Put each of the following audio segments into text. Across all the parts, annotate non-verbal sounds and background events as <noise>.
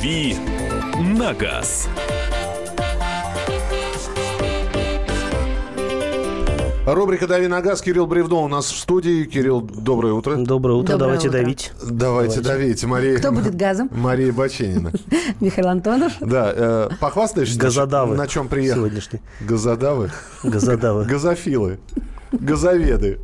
«Дави на газ». Рубрика «Дави на газ». Кирилл Бревно у нас в студии. Кирилл, доброе утро. Доброе утро. Доброе Давайте утро. давить. Давайте, давите. Мария... Кто будет газом? Мария Баченина. <laughs> Михаил Антонов. Да, э, похвастаешься? Газодавы. На чем приехал? Сегодняшний. Газодавы? Газодавы. Газофилы. Газоведы.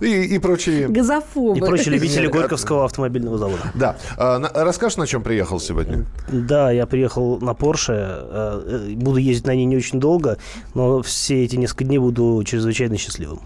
И, и прочие... Газофобы. И прочие <laughs> любители Горьковского автомобильного завода. Да. А, на- расскажешь, на чем приехал сегодня? Да, я приехал на Porsche. э, э, Буду ездить на ней не очень долго, но все эти несколько дней буду чрезвычайно счастливым.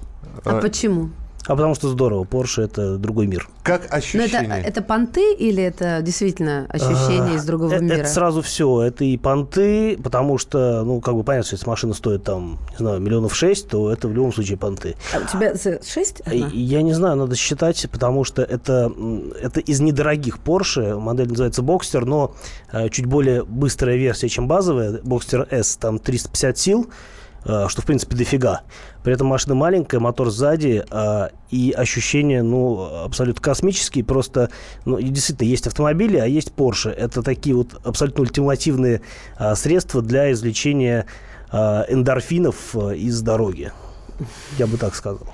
А почему? А потому что здорово. Porsche это другой мир. Как Ну, это, ощущение? это понты или это действительно ощущение из другого Э, мира? Это сразу все. Это и понты, потому что, ну, как бы понятно, что если машина стоит там, не знаю, миллионов шесть, то это в любом случае понты. А у тебя за- шесть? Я не знаю, надо считать, потому что это, это из недорогих Porsche. Модель называется Boxster, но э, чуть более быстрая версия, чем базовая. Boxster S, там 350 сил, что, в принципе, дофига. При этом машина маленькая, мотор сзади, э, и ощущения, ну, абсолютно космические. Просто, ну, и действительно, есть автомобили, а есть Porsche. Это такие вот абсолютно ультимативные э, средства для извлечения э, эндорфинов э, из дороги. Я бы так сказал.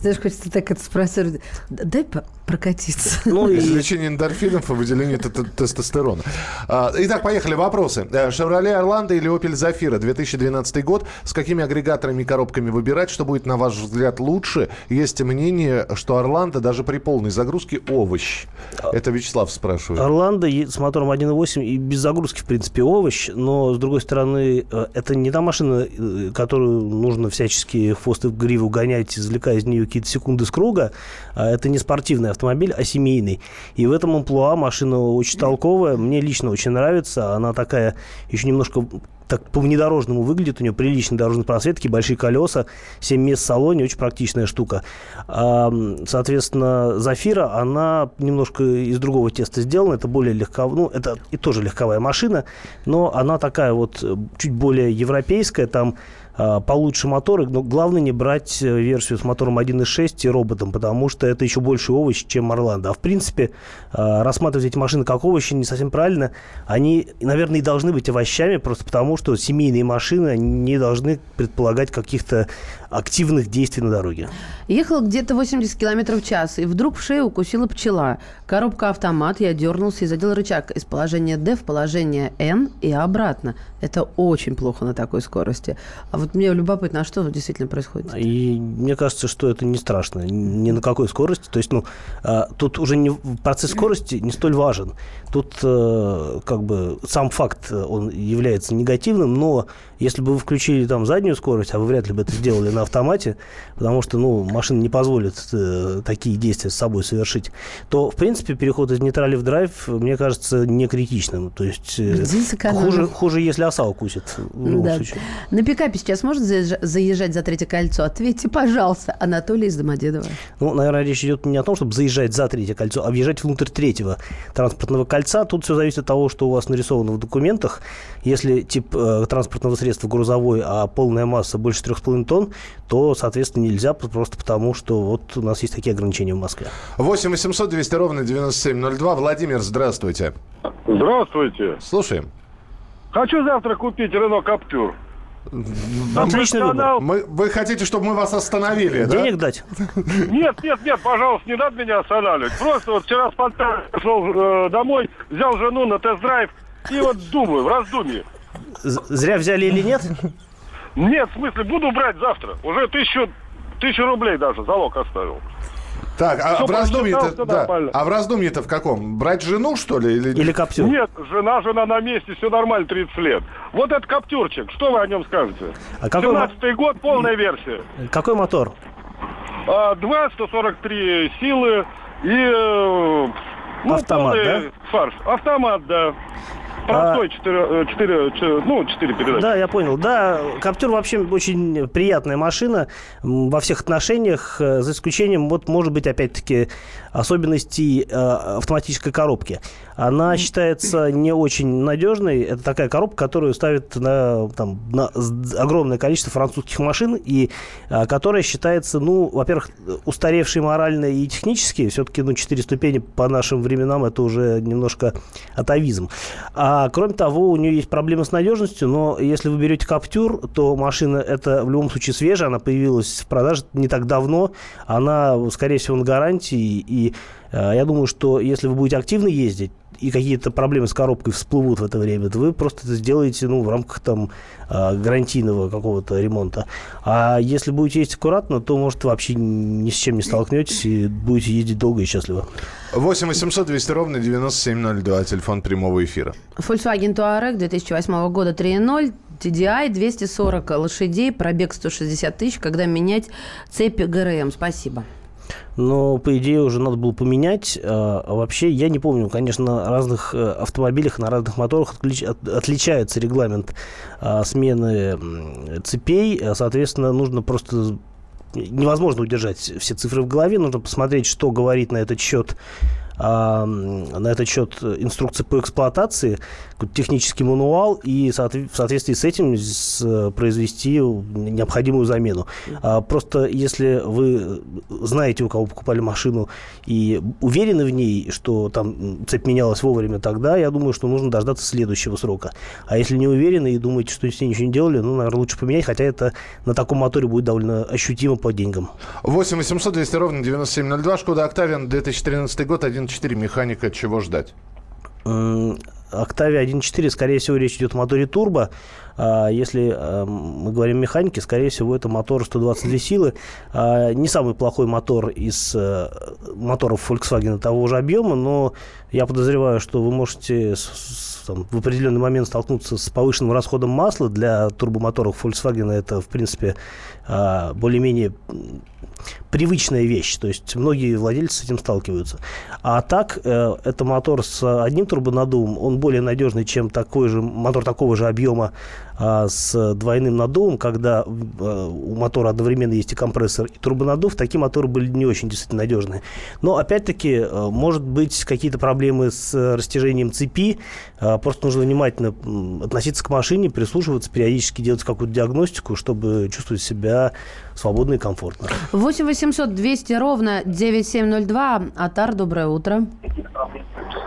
Знаешь, хочется так это спросить. Дай прокатиться. Ну, и Извлечение эндорфинов и выделение тестостерона. А, Итак, поехали. Вопросы. Э, Chevrolet Орландо или Opel Zafira 2012 год. С какими агрегаторами и коробками выбирать? Что будет, на ваш взгляд, лучше? Есть мнение, что Орландо даже при полной загрузке овощ. Это Вячеслав спрашивает. Орландо с мотором 1.8 и без загрузки, в принципе, овощ, но, с другой стороны, э, это не та машина, э, которую нужно всячески хвост и в гриву гонять, извлекая из нее какие-то секунды с круга. А Это не спортивный автомобиль, а семейный. И в этом амплуа машина очень толковая. Мне лично очень нравится. Она такая еще немножко так по внедорожному выглядит, у нее приличные дорожные просветки, большие колеса, 7 мест в салоне, очень практичная штука. А, соответственно, Зафира, она немножко из другого теста сделана, это более легко, ну, это и тоже легковая машина, но она такая вот э, чуть более европейская, там получше моторы, но главное не брать э, версию с мотором 1.6 и роботом, потому что это еще больше овощ, чем Орландо. А в принципе, а, рассматривать эти машины как овощи не совсем правильно. Они, наверное, и должны быть овощами, просто потому что семейные машины не должны предполагать каких-то активных действий на дороге. Ехал где-то 80 километров в час, и вдруг в шею укусила пчела. Коробка автомат, я дернулся и задел рычаг из положения D в положение N и обратно. Это очень плохо на такой скорости. А вот мне любопытно, а что действительно происходит? И мне кажется, что это не страшно, ни на какой скорости. То есть, ну, а, тут уже не, процесс скорости не столь важен. Тут э, как бы сам факт, э, он является негативным, но если бы вы включили там заднюю скорость, а вы вряд ли бы это сделали на автомате, потому что, ну, машина не позволит э, такие действия с собой совершить, то, в принципе, переход из нейтрали в драйв, мне кажется, не критичным. То есть хуже, хуже, если оса укусит. В любом Да. случае. На пикапе сейчас заезжа- заезжать за третье кольцо? Ответьте, пожалуйста, Анатолий из Домодедова. Ну, наверное, речь идет не о том, чтобы заезжать за третье кольцо, а въезжать внутрь третьего транспортного кольца. Тут все зависит от того, что у вас нарисовано в документах. Если тип э, транспортного средства грузовой, а полная масса больше 3,5 тонн, то, соответственно, нельзя просто потому, что вот у нас есть такие ограничения в Москве. 8 800 200 ровно 9702. Владимир, здравствуйте. Здравствуйте. Слушаем. Хочу завтра купить Рено Каптюр. Отличный выбор. Мы, вы хотите, чтобы мы вас остановили, да? Денег дать? Нет, нет, нет, пожалуйста, не надо меня останавливать. Просто вот вчера с Фонтана пришел э, домой, взял жену на тест-драйв и вот думаю, в раздумье. Зря взяли или нет? Нет, в смысле, буду брать завтра. Уже тысячу, тысячу рублей даже залог оставил. Так, а Всё в раздумье-то, да. а в раздумье-то в каком? Брать жену, что ли? Или, Или коптер? Нет, жена, жена на месте, все нормально, 30 лет. Вот этот Каптюрчик, что вы о нем скажете? А какой, мо- 17 год, полная версия. какой мотор? А, 2, 143 силы и... э, Ну, Автомат, полный фарш. Автомат, да. Простой, 4, 4, ну, 4 передачи. Да, я понял. Да, Каптюр вообще очень приятная машина во всех отношениях, э, за исключением, вот, может быть, опять-таки, особенностей э, автоматической коробки. Она считается не очень надежной. Это такая коробка, которую ставят на, там, на огромное количество французских машин, и э, которая считается, ну, во-первых, устаревшей морально и технически. Все-таки, ну, 4 ступени по нашим временам это уже немножко атовизм. А кроме того, у нее есть проблемы с надежностью, но если вы берете Каптюр, то машина это в любом случае свежая, она появилась в продаже не так давно, она, скорее всего, на гарантии, и э, я думаю, что если вы будете активно ездить, и какие-то проблемы с коробкой всплывут в это время, то вы просто это сделаете ну, в рамках там, э, гарантийного какого-то ремонта. А если будете ездить аккуратно, то, может, вообще ни с чем не столкнетесь и будете ездить долго и счастливо. 8 800 200 ровно 9702, телефон прямого эфира. Volkswagen Touareg 2008 года 3.0, TDI 240 лошадей, пробег 160 тысяч, когда менять цепи ГРМ. Спасибо. Но, по идее, уже надо было поменять. А вообще, я не помню, конечно, на разных э, автомобилях, на разных моторах отлич- от- отличается регламент а, смены цепей. А, Соответственно, нужно просто невозможно удержать все цифры в голове. Нужно посмотреть, что говорит на этот счет а, на этот счет инструкция по эксплуатации, технический мануал, и в соответствии с этим с- э, произвести необходимую замену. А, Просто если вы знаете, у кого покупали машину, и уверены в ней, что там цепь менялась вовремя, тогда я думаю, что нужно дождаться следующего срока. А если не уверены и думаете, что с ней ничего не делали, ну, наверное, лучше поменять, хотя это на таком моторе будет довольно ощутимо по деньгам. 8 800 200 ровно 9702, Шкода Октавиан, 2013 год, 1.4, механика, чего ждать? Octavia 1.4, скорее всего, речь идет о моторе турбо. А Если э, мы говорим о механике, скорее всего, это мотор 122 силы. А, Не самый плохой мотор из э, моторов Volkswagen того же объема, но я подозреваю, что вы можете там, в определенный момент столкнуться с повышенным расходом масла. Для турбомоторов Volkswagen это, в принципе, а, более-менее привычная вещь. То есть многие владельцы с этим сталкиваются. А так, э, это мотор с одним турбонаддувом, он более надежный, чем такой же мотор такого же объема а, с двойным наддувом, когда э, у мотора одновременно есть и компрессор, и турбонаддув. Такие моторы были не очень действительно надежные. Но, опять-таки, э, может быть какие-то проблемы с растяжением цепи. Э, Просто нужно внимательно относиться к машине, прислушиваться, периодически делать какую-то диагностику, чтобы чувствовать себя свободно и комфортно. 8 800 200 ровно 9702. Атар, доброе утро.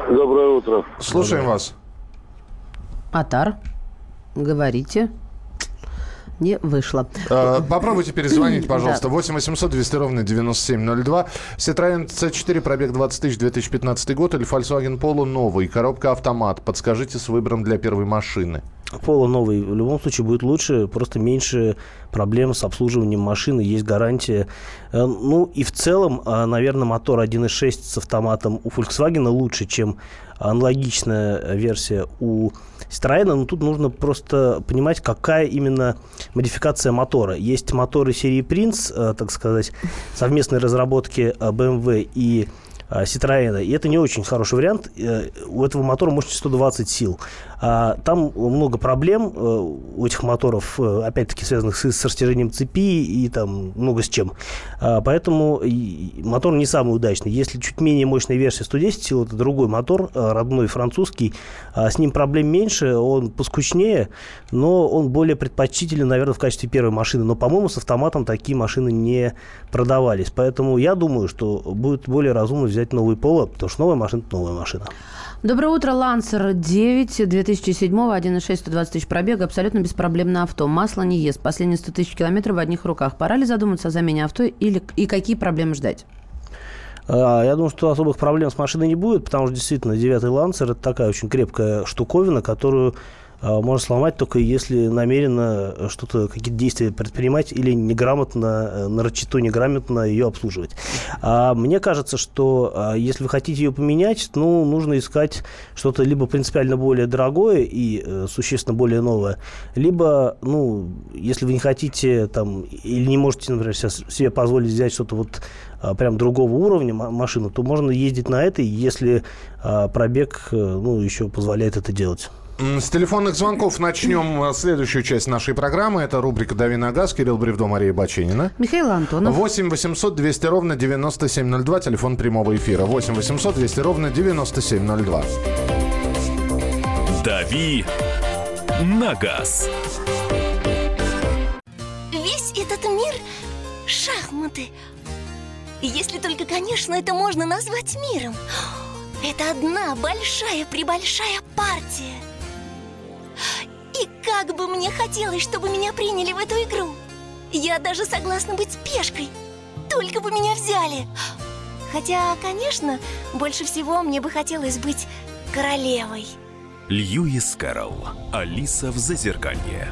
Доброе утро. Слушаем вас. Атар, говорите. Не вышло. Э, Попробуйте перезвонить, <clears throat> пожалуйста. Да. 8 800 200 ровно 9702. Citroёn C4, пробег 20 тысяч, 2015 год. Или Volkswagen Polo новый, коробка автомат. Подскажите с выбором для первой машины. Поло новый в любом случае будет лучше, просто меньше проблем с обслуживанием машины, есть гарантия. Э, Ну и в целом, а, наверное, мотор 1.6 с автоматом у Volkswagen лучше, чем аналогичная версия у Citroёn. Но тут нужно просто понимать, какая именно модификация мотора. Есть моторы серии Prince, э, так сказать, совместной разработки э, BMW и а, Citroёn. И это не очень хороший вариант. Э, У этого мотора мощность 120 сил. А, Там много проблем э, у этих моторов, э, опять-таки, связанных с, растяжением цепи и там много с чем. А, Поэтому мотор не самый удачный. Если чуть менее мощная версия 110 сил, это другой мотор, э, родной французский. А С ним проблем меньше, он поскучнее, но он более предпочтителен, наверное, в качестве первой машины. Но, по-моему, с автоматом такие машины не продавались. Поэтому я думаю, что будет более разумно взять новый Поло, потому что новая машина – новая машина. Доброе утро, Лансер 9 2007 1.6 120 тысяч пробега, абсолютно беспроблемное авто. Масло не ест. Последние 100 тысяч километров в одних руках. Пора ли задуматься о замене авто или и какие проблемы ждать? А, Я думаю, что особых проблем с машиной не будет, потому что действительно девятый лансер это такая очень крепкая штуковина, которую можно сломать только если намеренно что-то, какие-то действия предпринимать или неграмотно, э, нарочито неграмотно ее обслуживать. А мне кажется, что если вы хотите ее поменять, ну, нужно искать что-то либо принципиально более дорогое и э, существенно более новое, либо, ну, если вы не хотите там или не можете, например, сейчас себе позволить взять что-то вот прям другого уровня ма- машину, то можно ездить на этой, если пробег, э, ну, еще позволяет это делать. С телефонных звонков начнем э, следующую часть нашей программы. Это рубрика «Дави на газ». Кирилл Бревдо, Мария Баченина. Михаил Антонов. 8 800 200 ровно 9702, телефон прямого эфира. 8 800 200 ровно 9702. «Дави на газ». Весь этот мир — шахматы. Если только, конечно, это можно назвать миром. Это одна большая-пребольшая партия. И как бы мне хотелось, чтобы меня приняли в эту игру. Я даже согласна быть пешкой. Только бы меня взяли. Хотя, конечно, больше всего мне бы хотелось быть королевой. Льюис Кэрролл. Алиса в Зазеркалье.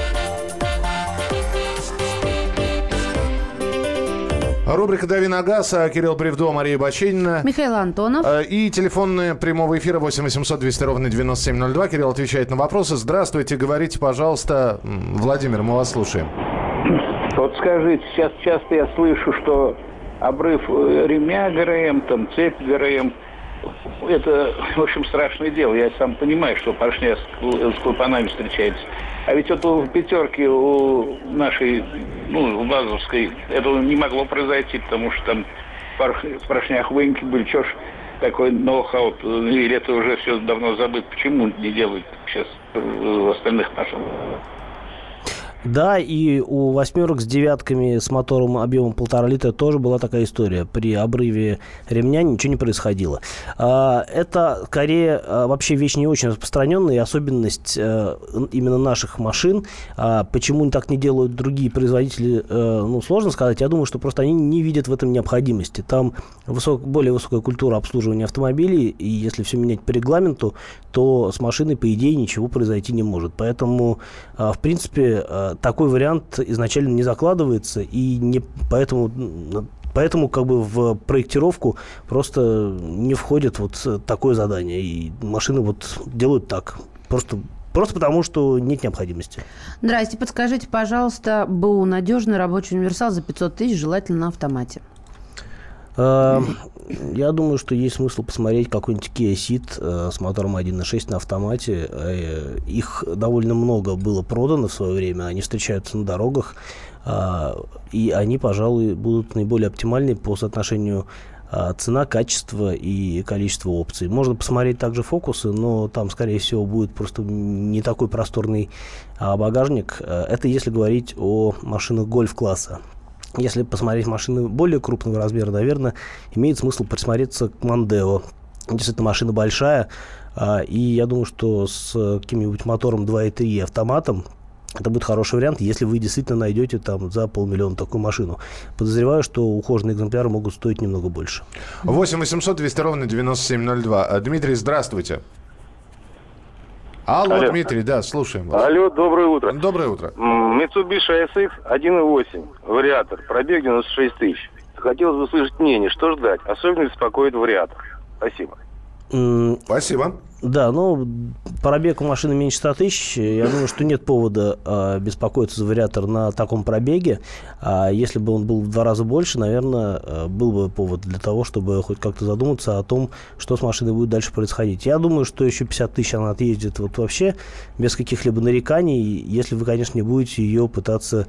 Рубрика «Дави на газ». а, Кирилл Бревдо, Мария Баченина. Михаил Антонов. Э, И телефонные прямого эфира 8 800 200 ровно 9702. Кирилл отвечает на вопросы. Здравствуйте, говорите, пожалуйста. Владимир, мы вас слушаем. Вот скажите, сейчас часто я слышу, что обрыв э, ремня ГРМ, там цепь ГРМ, это, в общем, страшное дело. Я сам понимаю, что поршня с клапанами встречается. А ведь вот в пятерке у нашей, ну, в Лазовской, этого не могло произойти, потому что там в поршнях выньки были. Чего ж такой ноу-хау, или это уже все давно забыто. Почему не делают сейчас в остальных машинах? Да, и у восьмерок с девятками с мотором объемом полтора литра тоже была такая история. При обрыве ремня ничего не происходило. А, Это скорее а, вообще вещь не очень распространенная, и особенность э, именно наших машин. А Почему так не делают другие производители, э, ну, сложно сказать. Я думаю, что просто они не видят в этом необходимости. Там высок- более высокая культура обслуживания автомобилей, и если все менять по регламенту, то с машиной, по идее, ничего произойти не может. Поэтому, в принципе, а, такой вариант изначально не закладывается, и не поэтому Поэтому как бы в проектировку просто не входит вот такое задание. И машины вот делают так. Просто, просто потому, что нет необходимости. Здрасте, подскажите, пожалуйста, БУ надежный рабочий универсал за 500 тысяч, желательно на автомате. Э, Я думаю, что есть смысл посмотреть какой-нибудь Kia Ceed э, с мотором 1.6 на автомате. Э, Их довольно много было продано в свое время, они встречаются на дорогах, а, и они, пожалуй, будут наиболее оптимальны по соотношению цена, качество и количество опций. Можно посмотреть также фокусы, но там, скорее всего, будет просто не такой просторный а, багажник. Э, Это если говорить о машинах гольф-класса. Если посмотреть машины более крупного размера, наверное, имеет смысл присмотреться к Мандео. Действительно, машина большая, а, и я думаю, что с каким-нибудь мотором 2.3 и автоматом это будет хороший вариант, если вы действительно найдете там за полмиллиона такую машину. Подозреваю, что ухоженные экземпляры могут стоить немного больше. 8 800 200 ровно 9702. А, Дмитрий, здравствуйте. Алло, Алло. Дмитрий, да, слушаем вас. Алло, доброе утро. Доброе утро. Mitsubishi SX 1.8, вариатор, пробег 96 тысяч. Хотелось бы услышать мнение, что ждать. Особенно беспокоит вариатор. Спасибо. Спасибо. Да, ну, пробег у машины меньше 100 тысяч. Я думаю, что нет повода э, беспокоиться за вариатор на таком пробеге. А если бы он был в два раза больше, наверное, э, был бы повод для того, чтобы хоть как-то задуматься о том, что с машиной будет дальше происходить. Я думаю, что еще 50 тысяч она отъездит вот вообще без каких-либо нареканий, если вы, конечно, не будете ее пытаться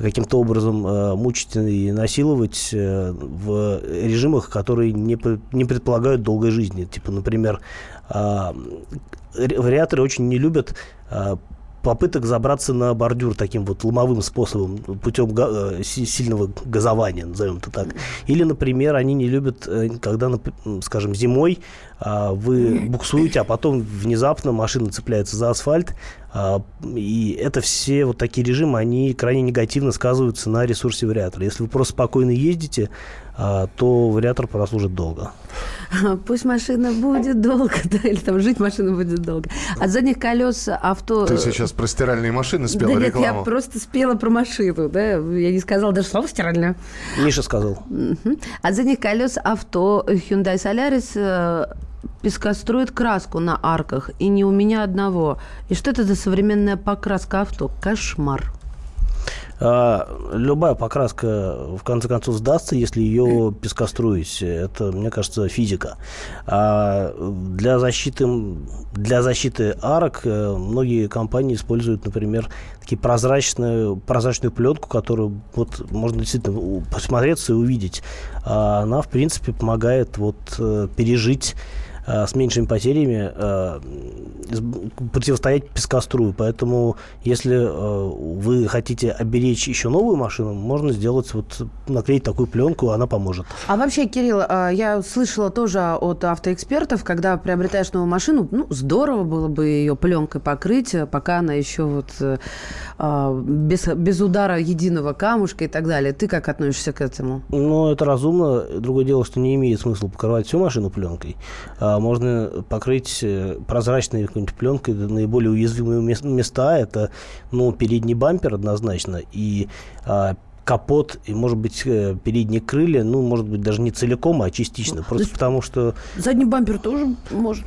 каким-то образом э, мучить и насиловать э, в режимах, которые не, не предполагают долгой жизни. Типа, например, ре- вариаторы очень не любят а, попыток забраться на бордюр таким вот ломовым способом, путем га- э, си- сильного газования, назовем это так. Или, например, они не любят, э, когда, скажем, зимой а, вы буксуете, а потом внезапно машина цепляется за асфальт, А, и это все вот такие режимы, они крайне негативно сказываются на ресурсе вариатора. Если вы просто спокойно ездите, то вариатор прослужит долго. <laughs> Пусть машина будет долго, <laughs> да, или там жить машина будет долго. От задних колес авто... Ты сейчас про стиральные машины спела да нет, рекламу. я просто спела про машину, да, я не сказала даже слово стиральное. Миша сказал. Мгм. От задних колес авто Hyundai Solaris э, пескострует краску на арках, и не у меня одного. И что это за современная покраска авто? Кошмар. А, любая покраска, в конце концов, сдастся, если ее пескоструить. Это, мне кажется, физика. А для защиты, для защиты арок э, многие компании используют, например, такие прозрачную, прозрачную пленку, которую вот можно действительно посмотреться и увидеть. А она, в принципе, помогает вот э, пережить с меньшими потерями э, противостоять пескострую. Поэтому, если э, вы хотите оберечь еще новую машину, можно сделать вот наклеить такую пленку, она поможет. А вообще, Кирилл, я слышала тоже от автоэкспертов, когда приобретаешь новую машину, ну, здорово было бы ее пленкой покрыть, э, пока она еще вот э, без, без удара единого камушка и так далее. Ты как относишься к этому? Но это разумно. Другое дело, что не имеет смысла покрывать всю машину пленкой. А можно покрыть э, прозрачной какой-нибудь пленкой наиболее уязвимые мес- места. Это, ну, передний бампер однозначно и а, капот и, может быть, э, передние крылья, ну, может быть, даже не целиком, а частично. Просто есть- потому что Задний бампер тоже может...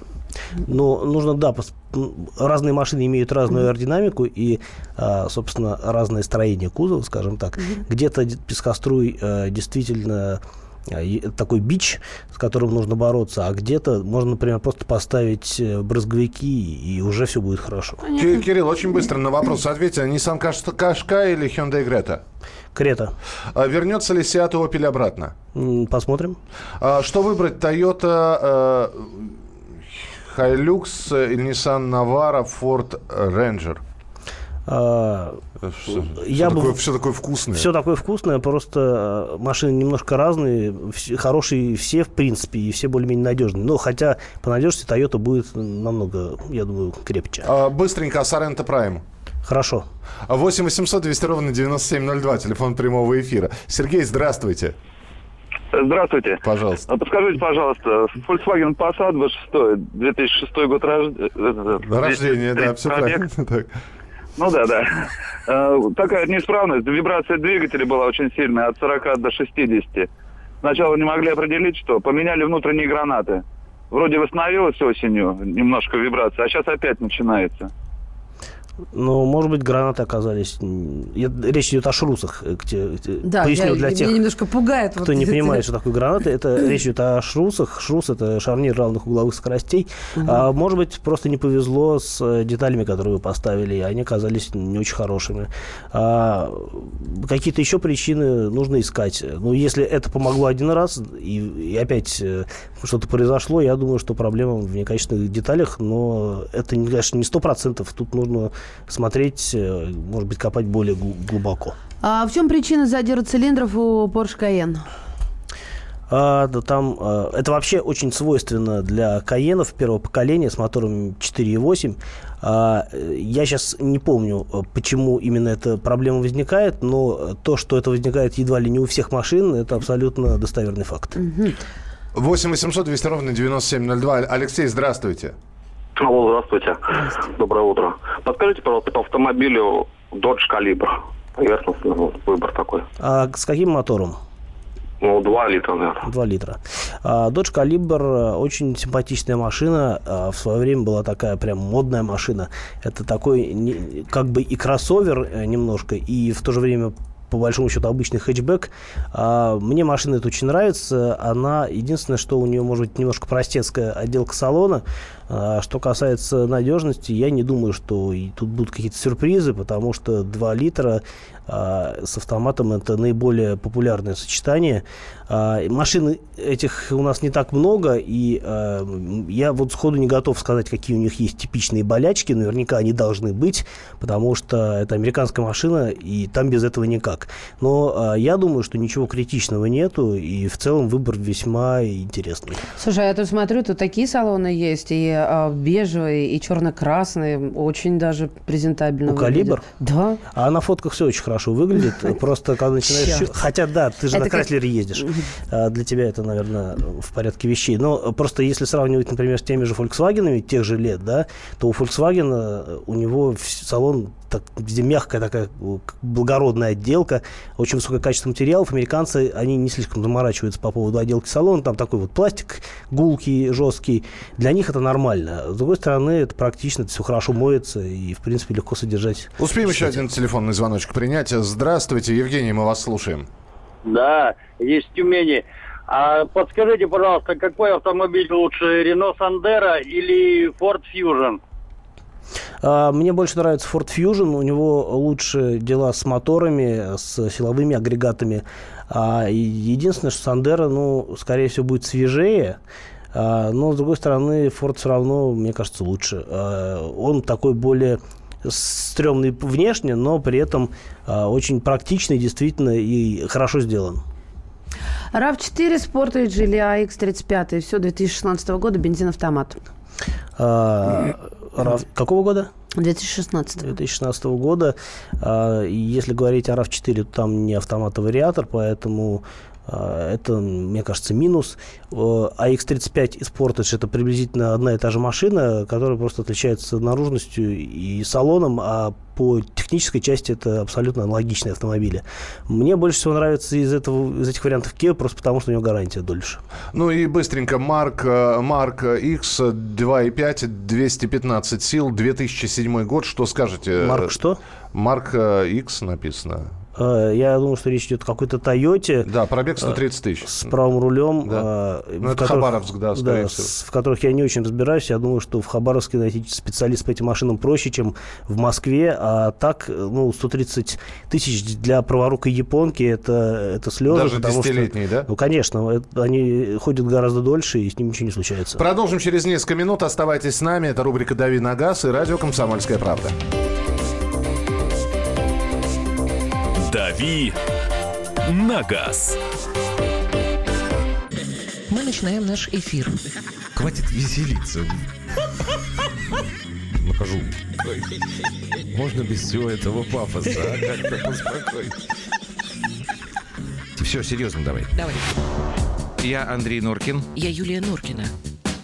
Ну, нужно, да, пос- м, разные машины имеют разную аэродинамику и, а, собственно, разное строение кузова, скажем так. Где-то пескоструй э, действительно такой бич, с которым нужно бороться, а где-то можно, например, просто поставить э, брызговики, и уже все будет хорошо. Ки- Кирилл, очень быстро на вопрос ответьте. Nissan Каш- Qashqai или Hyundai Greta? Крета. А Вернется ли Seat Opel обратно? Посмотрим. А Что выбрать? Toyota э, Hilux Nissan Navara, Ford Ranger? А, Что, Я бы- такое, все такое вкусное. Все такое вкусное, просто э, машины немножко разные, вс- хорошие все, в принципе, и все более-менее надежные. Но хотя по надежности Toyota будет намного, я думаю, крепче. А, Быстренько о Sorento Prime. Хорошо. 8 800 200 ровно 9702, телефон прямого эфира. Сергей, здравствуйте. Здравствуйте. Пожалуйста. А Подскажите, пожалуйста, Volkswagen Passat V6, 2006 год рождения. Рождение, да, все правильно. <laughs> Ну да, да. Э, Такая неисправность, вибрация двигателя была очень сильная, от 40 до 60. Сначала не могли определить, что поменяли внутренние гранаты. Вроде восстановилась осенью немножко вибрация, а сейчас опять начинается. Но, может быть, гранаты оказались... я- Речь идет о шрусах. э, где- где- Да, Поясню я- для тех, меня немножко пугает. кто вот не эти- понимает, что такое гранаты. Это <clears throat> речь идет о шрусах. Шрус – это шарнир равных угловых скоростей. А, может быть, просто не повезло с э, деталями, которые вы поставили, и они оказались не очень хорошими. А, какие-то еще причины нужно искать. Ну, если это помогло один раз, и, и опять э, что-то произошло, я думаю, что проблема в некачественных деталях, но это, не, конечно, не сто процентов. Тут нужно смотреть, э, может быть, копать более гл- глубоко. А в чем причина задира цилиндров у Porsche Cayenne? А, да там, а, это вообще очень свойственно для Каенов первого поколения с мотором 4.8. А, э, я сейчас не помню, почему именно эта проблема возникает, но то, что это возникает едва ли не у всех машин, это абсолютно достоверный факт. 8 800 200 ровно 9702. Алексей, здравствуйте. Алло, здравствуйте. Доброе утро. Подскажите, пожалуйста, по автомобилю Dodge Calibre. Поверхностный вот, выбор такой. А с каким мотором? Ну, 2 литра, наверное. 2 литра. А, Dodge Caliber э, очень симпатичная машина. А, В свое время была такая прям модная машина. Это такой как бы и кроссовер э, немножко, и в то же время по большому счету обычный хэтчбэк. А, Мне машина эта очень нравится. Она единственное, что у нее может быть немножко простецкая отделка салона. А, Что касается надежности, я не думаю, что и тут будут какие-то сюрпризы, потому что 2 литра а, с автоматом это наиболее популярное сочетание. А, Машин этих у нас не так много, и я вот сходу не готов сказать, какие у них есть типичные болячки. Наверняка они должны быть, потому что это американская машина, и там без этого никак. Но я думаю, что ничего критичного нету, и в целом выбор весьма интересный. Слушай, я тут смотрю, тут такие салоны есть, и а, бежевые, и черно-красные, очень даже презентабельно У «Калибр»? Да. А на фотках все очень хорошо выглядит, <laughs> просто когда начинаешь... Хотя, да, ты же на Крайслере ездишь. А, для тебя это, наверное, в порядке вещей. Но просто если сравнивать, например, с теми же Volkswagen тех же лет, да, то у Volkswagen у него салон так, где мягкая такая благородная отделка, очень высокое качество материалов. Американцы, они не слишком заморачиваются по поводу отделки салона. Там такой вот пластик гулкий, жесткий. Для них это нормально. С другой стороны, это практично, это все хорошо моется и, в принципе, легко содержать. Успеем еще один телефонный звоночек принять. Здравствуйте, Евгений, мы вас слушаем. Да, есть Тюмени. А подскажите, пожалуйста, какой автомобиль лучше, Renault Sandero или Ford Fusion? А, мне больше нравится Ford Fusion. У него лучше дела с моторами, с силовыми агрегатами. А, единственное, что Sandero, ну, скорее всего, будет свежее. А, но, с другой стороны, Ford все равно, мне кажется, лучше. Он такой более стрёмный внешне, но при этом очень практичный, действительно, и хорошо сделан. RAV4, Sport или AX35, все 2016 года, бензин-автомат. А, какого года? 2016. 2016 года. А, если говорить о RAV4, то там не автомат, а вариатор, поэтому это, мне кажется, минус. А X35 и Sportage это приблизительно одна и та же машина, которая просто отличается наружностью и салоном, а по технической части это абсолютно аналогичные автомобили. Мне больше всего нравится из, этого, из этих вариантов Kia, просто потому что у него гарантия дольше. Ну и быстренько, Марк, Марк X 2.5, 215 сил, 2007 год. Что скажете? Марк что? Марк X написано. Э, я думаю, что речь идет о какой-то Тойоте. Да, пробег 130 э, тысяч. С правым рулем. Да. Э, ну, это которых, Хабаровск, да, да, всего. в которых я не очень разбираюсь. Я думаю, что в Хабаровске найти специалист по этим машинам проще, чем в Москве. А так, ну, 130 тысяч для праворукой японки это, это слезы. Даже десятилетние, да? Ну, конечно. они ходят гораздо дольше, и с ним ничего не случается. Продолжим через несколько минут. Оставайтесь с нами. Это рубрика «Дави на газ» и радио «Комсомольская правда». «Дави на газ». Мы начинаем наш эфир. Хватит веселиться. Накажу. Можно без всего этого пафоса, а? Как-то поспокойнее. Все, серьезно давай. Давай. Я Андрей Норкин. Я Юлия Норкина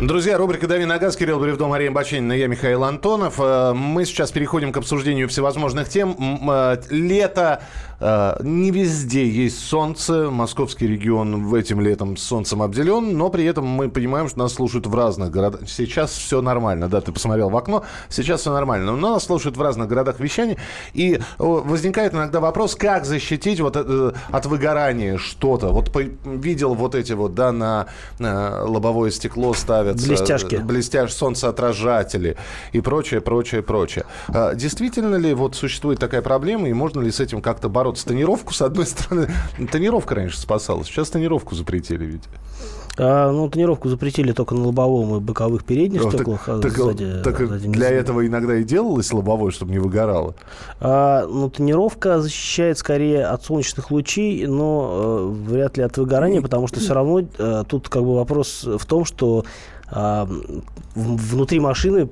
Друзья, рубрика «Дави на газ», Кирилл Бревдо, Мария Баченина, я Михаил Антонов. Э, мы сейчас переходим к обсуждению всевозможных тем. Э, лето не везде есть солнце. Московский регион этим летом солнцем обделен, но при этом мы понимаем, что нас слушают в разных городах. Сейчас все нормально, да, ты посмотрел в окно, сейчас все нормально. Но нас слушают в разных городах вещания, и возникает иногда вопрос, как защитить вот это, от выгорания что-то. Вот видел вот эти вот, да, на, лобовое стекло ставятся... Блестяшки. Блестяш, солнцеотражатели и прочее, прочее, прочее. А, действительно ли вот существует такая проблема, и можно ли с этим как-то бороться? Бороться. Тонировку, с одной стороны, тонировка раньше спасала, сейчас тонировку запретили ведь. А, ну, тонировку запретили только на лобовом и боковых передних ну, стеклах. Так, а так, сзади, так сзади для этого иногда и делалось лобовое, чтобы не выгорало? А, ну, тонировка защищает скорее от солнечных лучей, но э, вряд ли от выгорания, потому что все равно э, тут как бы вопрос в том, что э, внутри машины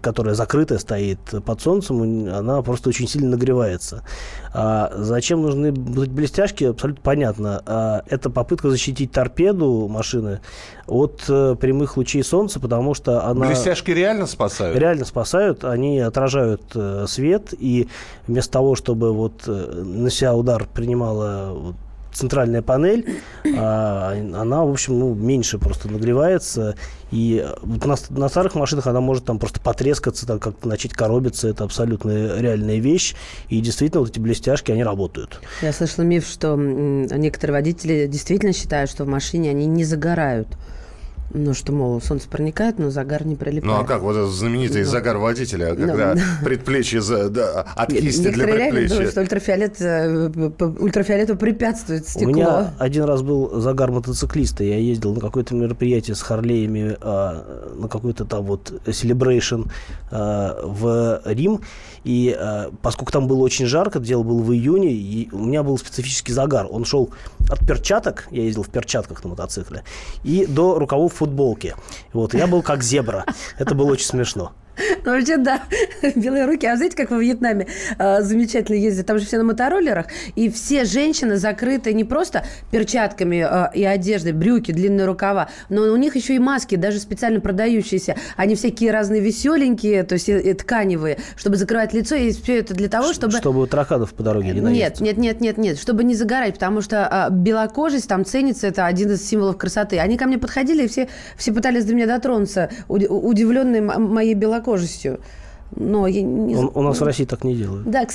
которая закрытая стоит под солнцем, она просто очень сильно нагревается. А зачем нужны блестяшки, абсолютно понятно. А это попытка защитить торпеду машины от э, прямых лучей солнца, потому что она... Блестяшки реально спасают? Реально спасают. Они отражают э, свет, и вместо того, чтобы вот на себя удар принимала вот центральная панель, а, она, в общем, ну, меньше просто нагревается. И на, на старых машинах она может там просто потрескаться, там, как-то начать коробиться. Это абсолютно реальная вещь. И действительно, вот эти блестяшки, они работают. Я слышала миф, что некоторые водители действительно считают, что в машине они не загорают. Ну, что, мол, солнце проникает, но загар не прилипает. Ну, а как вот этот знаменитый Ну. загар водителя, Ну, когда да. предплечье за- да, от кисти для предплечья? думают, что ультрафиолет, э, ультрафиолету препятствует У стекло. меня один раз был загар мотоциклиста. Я ездил на какое-то мероприятие с Харлеями, а, на какой-то там вот Celebration а, в Рим. И а, поскольку там было очень жарко, дело было в июне, и у меня был специфический загар. Он шел от перчаток, я ездил в перчатках на мотоцикле, и до рукавов футболки. Вот, я был как зебра. Это было очень смешно. Ну, вообще, да, <laughs> белые руки. А знаете, как во Вьетнаме а, замечательно ездят? Там же все на мотороллерах, и все женщины закрыты не просто перчатками а, и одеждой, брюки, длинные рукава, но у них еще и маски, даже специально продающиеся. Они всякие разные веселенькие, то есть и, и тканевые, чтобы закрывать лицо, и все это для того, чтобы... Чтобы тараканов по дороге не наесть. Нет, нет, нет, нет, нет, чтобы не загорать, потому что а, белокожесть там ценится, это один из символов красоты. Они ко мне подходили, и все, все пытались до меня дотронуться, уди- удивленные моей белокожестью. Но я не... У, у нас в России так не делают. Да, к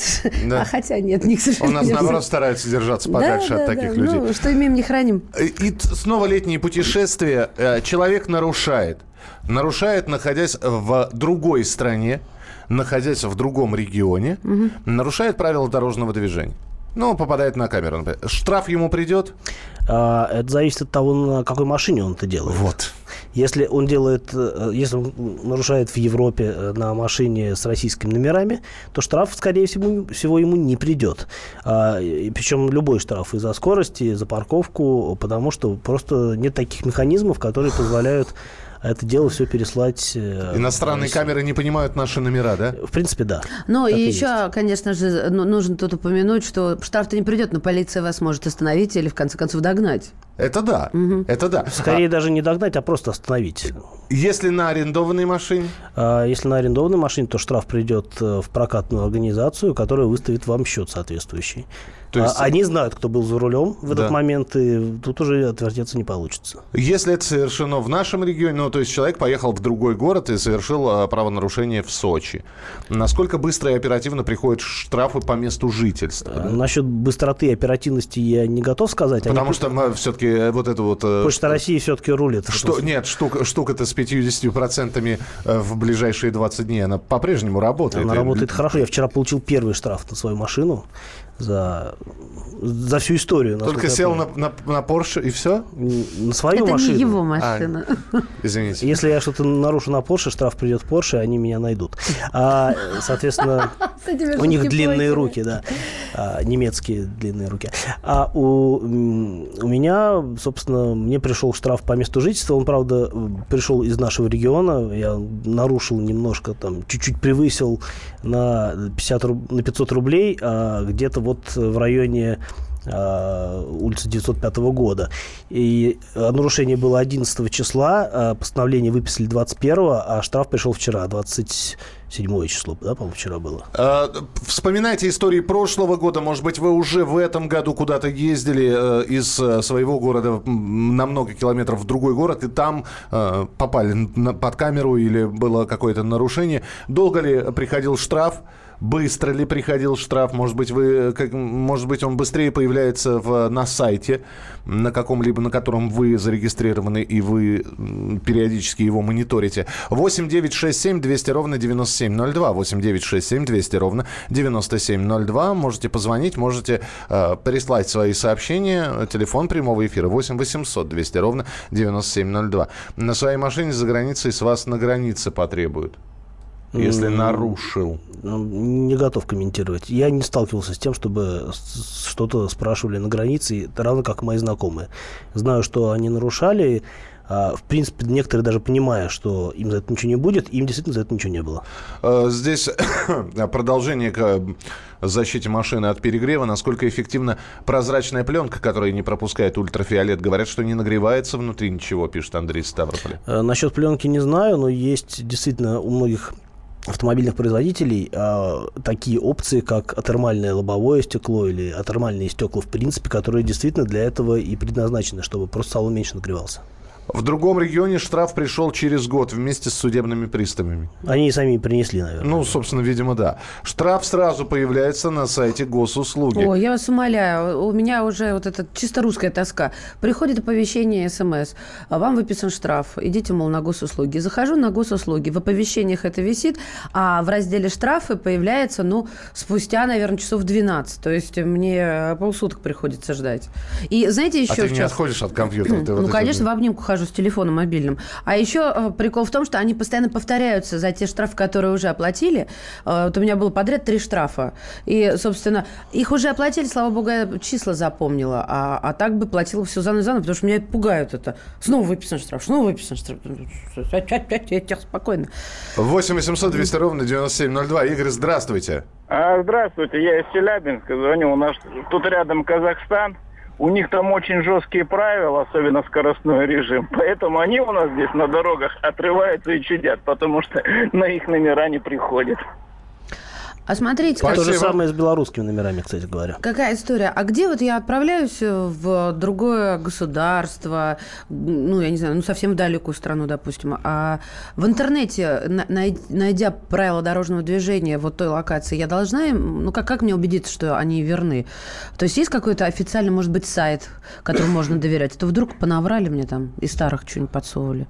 Да. А хотя нет, не к У сожалению. нас, наоборот, стараются держаться Да, подальше да, от таких да. людей. Ну, что имеем, не храним. И снова летние путешествия. Э, Человек нарушает. Нарушает, находясь в другой стране, находясь в другом регионе, нарушает правила дорожного движения. Ну, попадает на камеру. например. Штраф ему придет? А, это зависит от того, на какой машине он это делает. Вот. Если он делает, э, если он нарушает в Европе э, на машине с российскими номерами, то штраф, скорее всего, всего ему не придет. А, и причем любой штраф и за скорость, и за парковку, потому что просто нет таких механизмов, которые позволяют это дело все переслать. э, Иностранные камеры не понимают наши номера, да? В принципе, да. Ну, и еще, конечно же, ну, нужно тут упомянуть, что штраф-то не придет, но полиция вас может остановить или, в конце концов, догнать. Это да. Это да. Скорее даже не догнать, а просто остановить. Если на арендованной машине? А Если на арендованной машине, то штраф придет э, в прокатную организацию, которая выставит вам счет соответствующий. То есть- А, Они знают, кто был за рулем в этот Да. момент, и тут уже отвертеться не получится. Если это совершено в нашем регионе, ну, то есть человек поехал в другой город и совершил а, правонарушение в Сочи, насколько быстро и оперативно приходят штрафы по месту жительства? А Насчет быстроты и оперативности я не готов сказать. Они Потому просто- что мы все-таки вот это вот... э, Почта России все-таки рулит. Что, нет, штука, штука-то с 50% э, в ближайшие 20 дней, она по-прежнему работает. Она работает хорошо. Я вчера получил первый штраф на свою машину за, за всю историю. Только сел на, на, на Porsche и все? На свою Это машину. не его машина. <laughs> Извините. Если я что-то нарушу на Porsche, штраф придет в Porsche, они меня найдут. А, соответственно, <laughs> у них длинные руки, да. А, немецкие длинные руки. А у, у меня, собственно, мне пришел штраф по месту жительства. Он, правда, пришел из нашего региона. Я нарушил немножко, там, чуть-чуть превысил на, 50, руб- на 500 рублей, а где-то вот в районе а, улицы 905 года. И а, нарушение было 11 числа, а постановление выписали 21, а штраф пришел вчера, 27 число, да, по-моему, вчера было. Э, Вспоминайте истории прошлого года. Может быть, вы уже в этом году куда-то ездили э, из э, своего города на много километров в другой город, и там э, попали под камеру или было какое-то нарушение. Долго ли приходил штраф? Быстро ли приходил штраф? Может быть, вы, как, может быть, он быстрее появляется в, на сайте, на каком-либо, на котором вы зарегистрированы, и вы периодически его мониторите. 8 9 6 7 200 ровно 9702. 8 9 6 7 200 ровно 9702. Можете позвонить, можете э, прислать свои сообщения. Телефон прямого эфира 8 800 200 ровно 9702. На своей машине за границей с вас на границе потребуют. Если нарушил. Ну, Не готов комментировать. Я не сталкивался с тем, чтобы что-то спрашивали на границе, равно как мои знакомые. Знаю, что они нарушали. а, В принципе, некоторые даже понимая, что им за это ничего не будет, им действительно за это ничего не было. Э, Здесь <coughs> продолжение к э, защите машины от перегрева. Насколько эффективна прозрачная пленка, которая не пропускает ультрафиолет? Говорят, что не нагревается внутри ничего, пишет Андрей из Ставрополя. Э, Насчет пленки не знаю, но есть действительно у многих автомобильных производителей э, такие опции, как атермальное лобовое стекло или атермальные стекла, в принципе, которые действительно для этого и предназначены, чтобы просто салон меньше нагревался. В другом регионе штраф пришел через год вместе с судебными приставами. Они и сами принесли, наверное. Ну, собственно, видимо, да. Штраф сразу появляется на сайте госуслуги. О, я вас умоляю, у меня уже вот эта чисто русская тоска. Приходит оповещение СМС, а вам выписан штраф, идите, мол, на госуслуги. Захожу на госуслуги, в оповещениях это висит, а в разделе штрафы появляется, ну, спустя, наверное, часов 12. То есть мне полсуток приходится ждать. И знаете еще... А ты не отходишь от компьютера? ты <clears throat> вот Ну, это- конечно, в обнимку хожу с телефоном мобильным. А еще э, прикол в том, что они постоянно повторяются за те штрафы, которые уже оплатили. Э, Вот у меня было подряд три штрафа. И, собственно, их уже оплатили, слава богу, я числа запомнила. А, а так бы платила все заново и заново, потому что меня пугают это. Снова выписан штраф, снова выписан штраф. Я тебя спокойно. 8 800 200 ровно 9702. Игорь, здравствуйте. А, Здравствуйте, я из Челябинска звоню. У нас тут рядом Казахстан. У них там очень жесткие правила, особенно скоростной режим. Поэтому они у нас здесь на дорогах отрываются и чудят, потому что на их номера не приходят. А смотрите, То же самое с белорусскими номерами, кстати говоря. Какая история? А где вот я отправляюсь в другое государство, ну, я не знаю, ну, совсем в далекую страну, допустим, а в интернете, на- най- найдя правила дорожного движения вот той локации, я должна им, ну, как, как мне убедиться, что они верны? То есть есть какой-то официальный, может быть, сайт, которому можно доверять? А то вдруг понаврали мне там из старых что-нибудь подсовывали?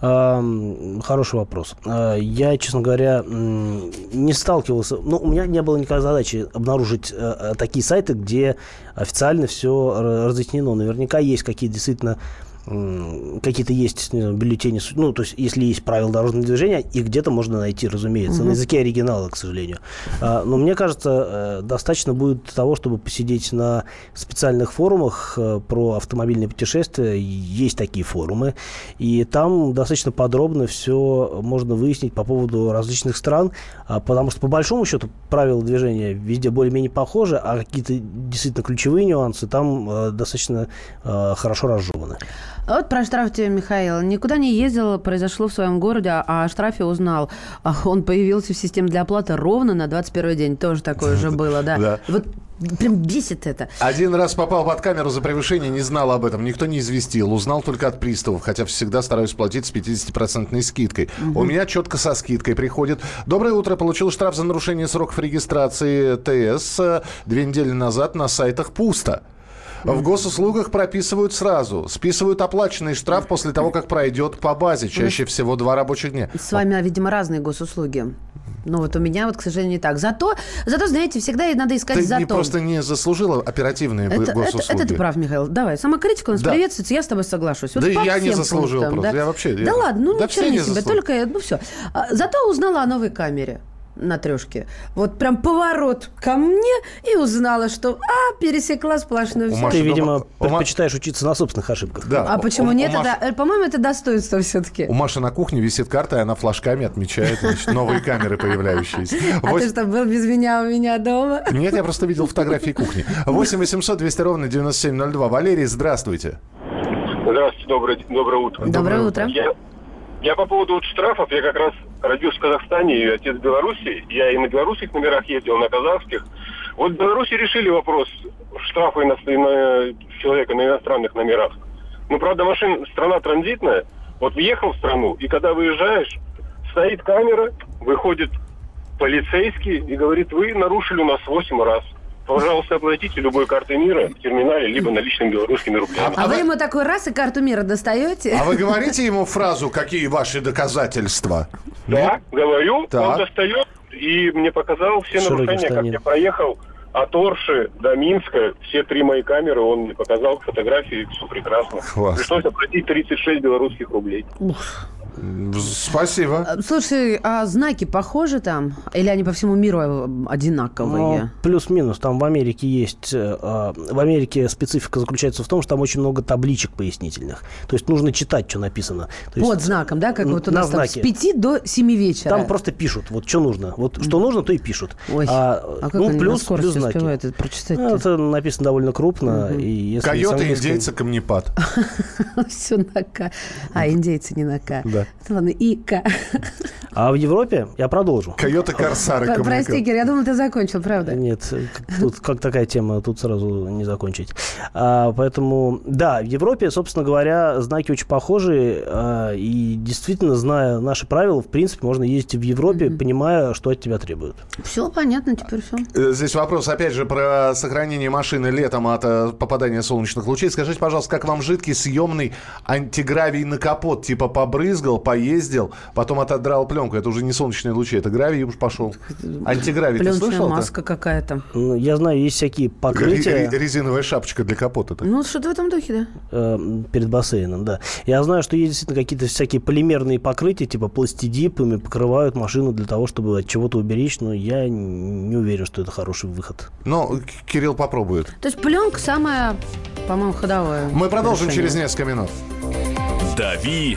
Хороший вопрос. А, Я, честно говоря, не сталкивался. Ну, у меня не было никогда задачи обнаружить э, э, такие сайты, где официально все разъяснено. Наверняка есть какие-то действительно какие-то есть не знаю, бюллетени, ну, то есть, если есть правила дорожного движения, их где-то можно найти, разумеется, Мгм. на языке оригинала, к сожалению. А, Но мне кажется, э, достаточно будет того, чтобы посидеть на специальных форумах э, про автомобильные путешествия. Есть такие форумы, и там достаточно подробно все можно выяснить по поводу различных стран, а, потому что, по большому счету, правила движения везде более-менее похожи, а какие-то действительно ключевые нюансы там э, достаточно хорошо разжеваны. А Вот про штраф тебе, Михаил. Никуда не ездил, произошло в своем городе, а о штрафе узнал. А Он появился в системе для оплаты ровно на 21 день. Тоже такое же <laughs> было, да. Вот прям бесит это. Один раз попал под камеру за превышение, не знал об этом, никто не известил, узнал только от приставов, хотя всегда стараюсь платить с 50% скидкой. Мгм. У меня четко со скидкой приходит. Доброе утро, получил штраф за нарушение сроков регистрации ТС две недели назад на сайтах пусто. В госуслугах прописывают сразу. Списывают оплаченный штраф после того, как пройдет по базе. Чаще всего два рабочих дня. С вами, видимо, разные госуслуги. Ну вот у меня вот, к сожалению, не так. Зато, зато знаете, всегда надо искать Ты зато. не просто не заслужила оперативные Это, это, госуслуги. это ты прав, Михаил. Давай, самокритика у нас Да. приветствуется, я с тобой соглашусь. Вот Да я не заслужил пунктам, просто. да? Я вообще- Да я- ладно, ну Да ничего не себе, заслужили. только, я- ну все. Зато узнала о новой камере на трешке. Вот прям поворот ко мне и узнала, что, а, пересекла сплошную всю. Ты, видимо, предпочитаешь учиться на собственных ошибках. Да. А почему У- у нет? Маши- Это, э, по-моему, это достоинство все-таки. У Маши на кухне висит карта, и она флажками отмечает значит, новые камеры появляющиеся. А ты что, был без меня у меня дома? Нет, я просто видел фотографии кухни. 8 800 200 ровно 9702. Валерий, здравствуйте. Здравствуйте, доброе, доброе утро. Доброе утро. Я, я по поводу вот штрафов, я как раз родился в Казахстане, и отец в Беларуси. Я и на белорусских номерах ездил, на казахских. Вот в Беларуси решили вопрос штрафа ино- на человека на иностранных номерах. Ну, правда, машина, страна транзитная. Вот въехал в страну, и когда выезжаешь, стоит камера, выходит полицейский и говорит, вы нарушили у нас 8 раз. Пожалуйста, оплатите любой картой мира в терминале, либо наличными белорусскими рублями. А вы ему такой раз и карту мира достаете? А вы говорите ему фразу «Какие ваши доказательства?» Да, говорю, Так. он достает, и мне показал все Широкий нарушения, как штанин. я проехал от Орши до Минска, все три мои камеры, он мне показал фотографии, все прекрасно. Класс. Пришлось оплатить 36 белорусских рублей. Спасибо. А, Слушай, а знаки похожи там? Или они по всему миру э, одинаковые? Ну, плюс-минус. Там в Америке есть... э, э, В Америке специфика заключается в том, что там очень много табличек пояснительных. То есть нужно читать, что написано. То есть, Под знаком, да? Как вот у на нас там с знаке. 5 до 7 вечера. Там просто пишут, вот что нужно. Вот что нужно, то и пишут. Ой, а, а как ну, они на плюс, скорости плюс знаки. успевают это прочитать? Ну, это написано довольно крупно. И если Койоты, английским- индейцы, камнепад. <laughs> Все на К. А, индейцы не на К. Да. Да. Ладно, ИК. А в Европе, я продолжу. Койоты Корсары. Прости, Кир, я думала, ты закончил, правда? Нет, тут как такая тема, тут сразу не закончить. А, поэтому, да, в Европе, собственно говоря, знаки очень похожи. а, и действительно, зная наши правила, в принципе, можно ездить в Европе, понимая, что от тебя требуют. Все понятно, теперь все. Э, Здесь вопрос, опять же, про сохранение машины летом от э, попадания солнечных лучей. Скажите, пожалуйста, как вам жидкий съемный антигравий на капот? Типа побрызгал, поездил, потом отодрал пленку. Это уже не солнечные лучи, это гравий уж пошел. Антигравий, ты Пленочная слышал? маска какая-то. Ну, Я знаю, есть всякие покрытия. Резиновая шапочка для капота. Ну, что-то в этом духе, да. э, перед бассейном, да. Я знаю, что есть действительно какие-то всякие полимерные покрытия, типа пластидип, ими покрывают машину для того, чтобы от чего-то уберечь, но я не уверен, что это хороший выход. Но Кирилл попробует. То есть пленка самая, по-моему, ходовая. Мы продолжим решение. через несколько минут. «Дави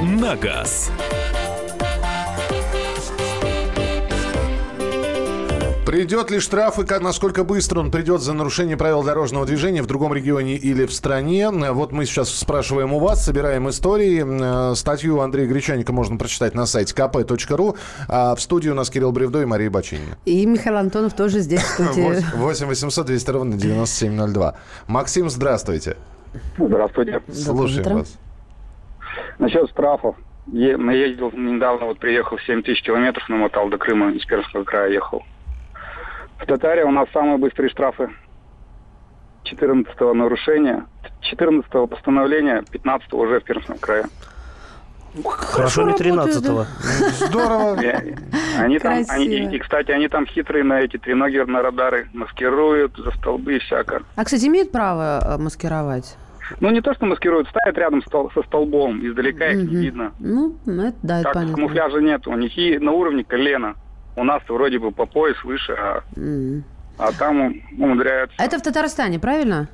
на газ». Придет ли штраф и как, насколько быстро он придет за нарушение правил дорожного движения в другом регионе или в стране? Вот мы сейчас спрашиваем у вас, собираем истории. Э, Статью Андрея Гречаника можно прочитать на сайте kp.ru. А в студии у нас Кирилл Бревдо и Мария Бачинина. И Михаил Антонов тоже здесь, в <laughs> студии. 8 800 200 ровно 9702. Максим, здравствуйте. Здравствуйте. Слушаем вас. Насчет штрафов. Е- наездил недавно, вот приехал 7 тысяч километров, намотал до Крыма, из Пермского края ехал. В Татаре у нас самые быстрые штрафы 14 нарушения, 14 постановления, 15 уже в Пермском крае. Хорошо, не 13-го. Здорово. <laughs> И- Они там, они, и, и, кстати, они там хитрые на эти треноги, на радары, маскируют за столбы и всяко. А, кстати, имеют право э, маскировать? Ну, не то, что маскируют, ставят рядом стол- со столбом, издалека их не видно. Ну, это, да, это Так, понятно. камуфляжа нет. У них и на уровне колена. У нас вроде бы по пояс выше, а, а там ум- умудряются. Это в Татарстане, правильно?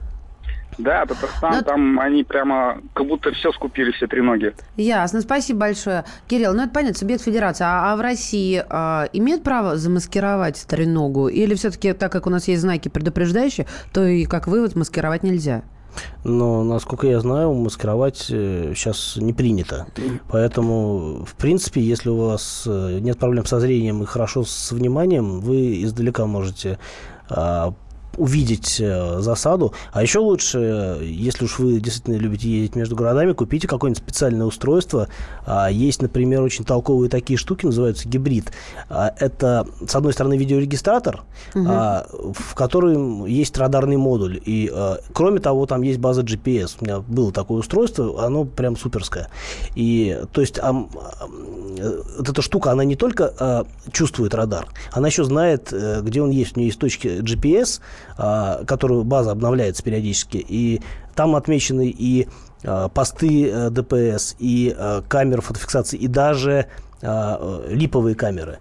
Да, Татарстан, Ну, там они прямо как будто все скупили, все треноги. Ясно, спасибо большое. Кирилл, ну это понятно, субъект федерации. А, а в России а, имеют право замаскировать треногу? Или все-таки, так как у нас есть знаки предупреждающие, то и как вывод маскировать нельзя? Но, насколько я знаю, маскировать сейчас не принято. Поэтому, в принципе, если у вас э, нет проблем со зрением и хорошо с вниманием, вы издалека можете а, увидеть э, засаду. А еще лучше, если уж вы действительно любите ездить между городами, купите какое-нибудь специальное устройство. А, Есть, например, очень толковые такие штуки, называются гибрид. А, Это, с одной стороны, видеорегистратор, а, в котором есть радарный модуль. И, э, кроме того, там есть база GPS. У меня было такое устройство, оно прям суперское. И, то есть, э, вот эта штука, она не только чувствует радар, она еще знает, где он есть. У нее есть точки GPS, которую база обновляется периодически, и там отмечены и а, посты э, ДПС, и э, камеры фотофиксации, и даже а, э, липовые камеры.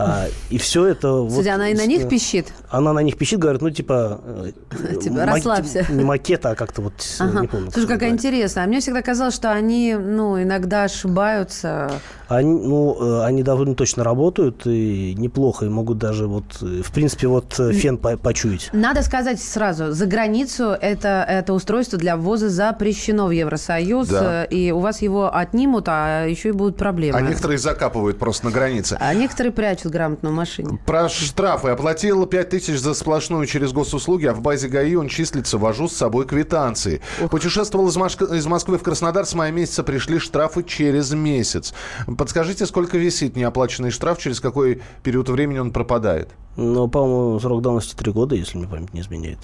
А, и все это... вот, Кстати, она и на них пищит? Она на них пищит, говорит, ну, типа... <laughs> э, Типа, мак- расслабься. Не макет, а как-то вот, Ага. не помню. Слушай, какая интересная. А мне всегда казалось, что они, ну, иногда ошибаются. Они, ну, э, они довольно точно работают и неплохо, и могут даже вот, э, в принципе, вот фен по- почуять. Надо сказать сразу, за границу это, это устройство для ввоза запрещено в Евросоюз, Да. и у вас его отнимут, а еще и будут проблемы. А некоторые закапывают просто на границе. А некоторые прячут грамотно в машине. Про штрафы. Оплатил 5 тысяч за сплошную через госуслуги, а в базе ГАИ он числится. Вожу с собой квитанции. Путешествовал из, Машк- из Москвы в Краснодар. С мая месяца пришли штрафы через месяц. Подскажите, сколько висит неоплаченный штраф, через какой период времени он пропадает? Ну, по-моему, срок давности три года, если мне память не изменяет.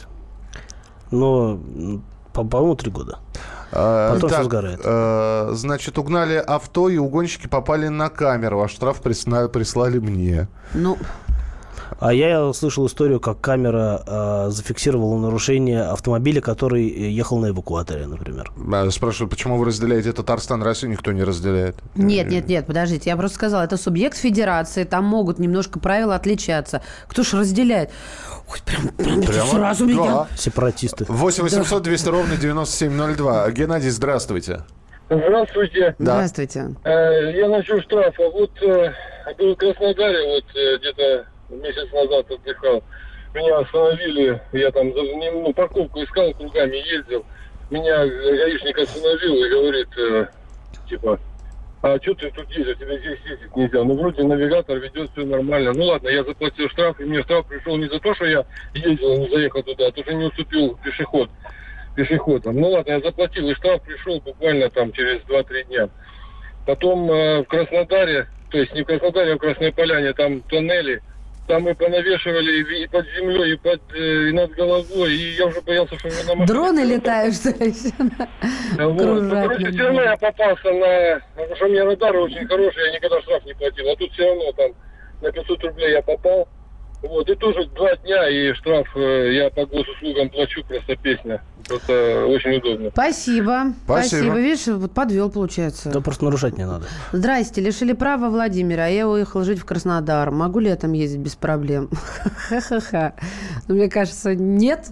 Но, по-моему, три года. А, Потом так, все сгорает. э, значит, угнали авто, и угонщики попали на камеру, а штраф присна- прислали мне. Ну, А я слышал историю, как камера э, зафиксировала нарушение автомобиля, который ехал на эвакуаторе, например. А, Спрашиваю, почему вы разделяете Татарстан, Россию? Никто не разделяет. Нет, нет, нет, подождите, я просто сказала, это субъект федерации, там могут немножко правила отличаться. Кто ж разделяет? Ой, прям, прям это Прямо? сразу меня... Да. Сепаратисты. 8 800 200 ровно 9702. Геннадий, здравствуйте. Здравствуйте. Да. Здравствуйте. Э, Я насчет штрафа. Вот э, был в Краснодаре, вот э, где-то месяц назад отдыхал. Меня остановили, я там за- не- ну, парковку искал, кругами ездил. Меня гаишник остановил и говорит, э, типа, а что ты тут ездишь, тебе здесь ездить нельзя. Ну, вроде навигатор ведет все нормально. Ну, ладно, я заплатил штраф, и мне штраф пришел не за то, что я ездил, не заехал туда, а то, что не уступил пешеход пешеходам. Ну ладно, я заплатил, и штраф пришел буквально там через 2-3 дня. Потом э, в Краснодаре, то есть не в Краснодаре, а в Красной Поляне, там тоннели, там мы понавешивали и, и под землей, и, под, э, и над головой, и я уже боялся, что меня на Дроны летают, что ли? вот. Ну, короче, все равно я попался на... Потому что у меня радары очень хорошие, я никогда штраф не платил. А тут все равно там на 500 рублей я попал. Вот, и тоже два дня, и штраф э, я по госуслугам плачу, просто песня. Просто очень удобно. Спасибо. Спасибо. Видишь, вот подвел, получается. Да просто нарушать не надо. Здрасте, лишили права Владимира, а я уехал жить в Краснодар. Могу ли я там ездить без проблем? <laughs> Ха-ха-ха. Ну, мне кажется, нет.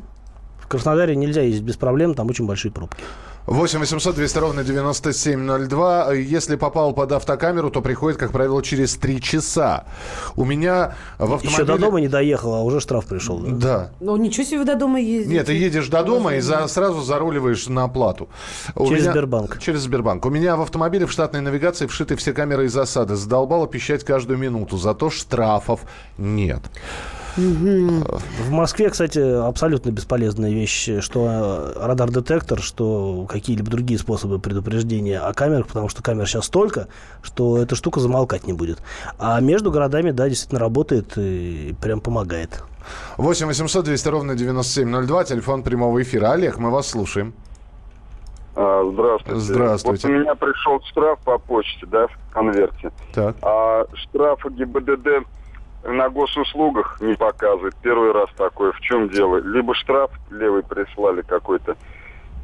В Краснодаре нельзя ездить без проблем, там очень большие пробки. 8 800 200 ровно 9702. Если попал под автокамеру, то приходит, как правило, через 3 часа. У меня в автомобиле... Еще до дома не доехал, а уже штраф пришел. Да. Да. Ну, ничего себе до дома ездите. Нет, ты едешь до дома и за, сразу заруливаешь на оплату. У Через меня- Сбербанк. Через Сбербанк. У меня в автомобиле в штатной навигации вшиты все камеры и засады. Задолбало пищать каждую минуту. Зато штрафов нет. В Москве, кстати, абсолютно бесполезная вещь, что радар-детектор, что какие-либо другие способы предупреждения о камерах, потому что камер сейчас столько, что эта штука замолкать не будет. А между городами, да, действительно работает и прям помогает. 8 800 200 ровно 9702. Телефон прямого эфира. Олег, мы вас слушаем. А, Здравствуйте. Здравствуйте. Вот у меня пришел штраф по почте, да, в конверте. Так. А штрафы ГИБДД на госуслугах не показывает. Первый раз такое. В чем дело? Либо штраф левый прислали какой-то,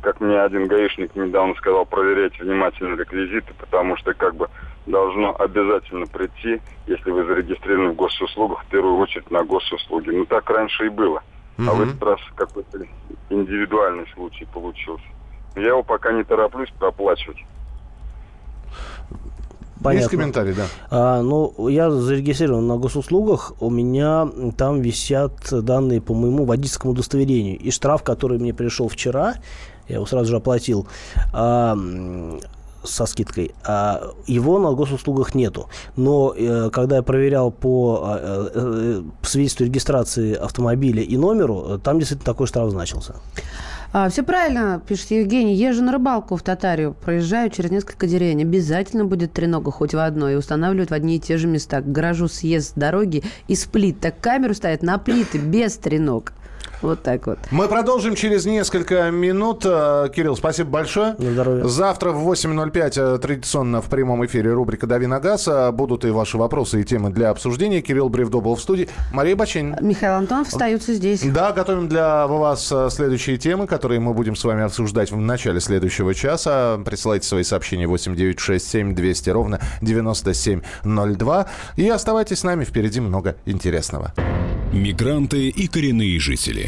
как мне один гаишник недавно сказал, проверяйте внимательно реквизиты, потому что как бы должно обязательно прийти, если вы зарегистрированы в госуслугах, в первую очередь на госуслуги. Ну так раньше и было. А в этот раз какой-то индивидуальный случай получился. Я его пока не тороплюсь проплачивать. Есть комментарий, да. А, ну, я зарегистрирован на госуслугах, у меня там висят данные по моему водительскому удостоверению. И штраф, который мне пришел вчера, я его сразу же оплатил, а, со скидкой, а его на госуслугах нету. Но э, когда я проверял по э, э, свидетельству регистрации автомобиля и номеру, э, там действительно такой штраф значился. А, все правильно, пишет Евгений. Езжу на рыбалку в Татарию, проезжаю через несколько деревень. Обязательно будет тренога хоть в одной. И устанавливают в одни и те же места. К гаражу съезд с дороги и сплит. Так камеру ставят на плиты без треног. Вот так вот. Мы продолжим через несколько минут. Э, Кирилл, спасибо большое. На здоровье. Завтра в 8.05 э, традиционно в прямом эфире рубрика «Дави на газ». Э, Будут и ваши вопросы, и темы для обсуждения. Кирилл Бревдо был в студии. Мария Баченина. Михаил Антонов остаются здесь. Да, готовим для вас следующие темы, которые мы будем с вами обсуждать в начале следующего часа. Присылайте свои сообщения 8967 200 ровно 9702. И оставайтесь с нами, впереди много интересного. Мигранты и коренные жители.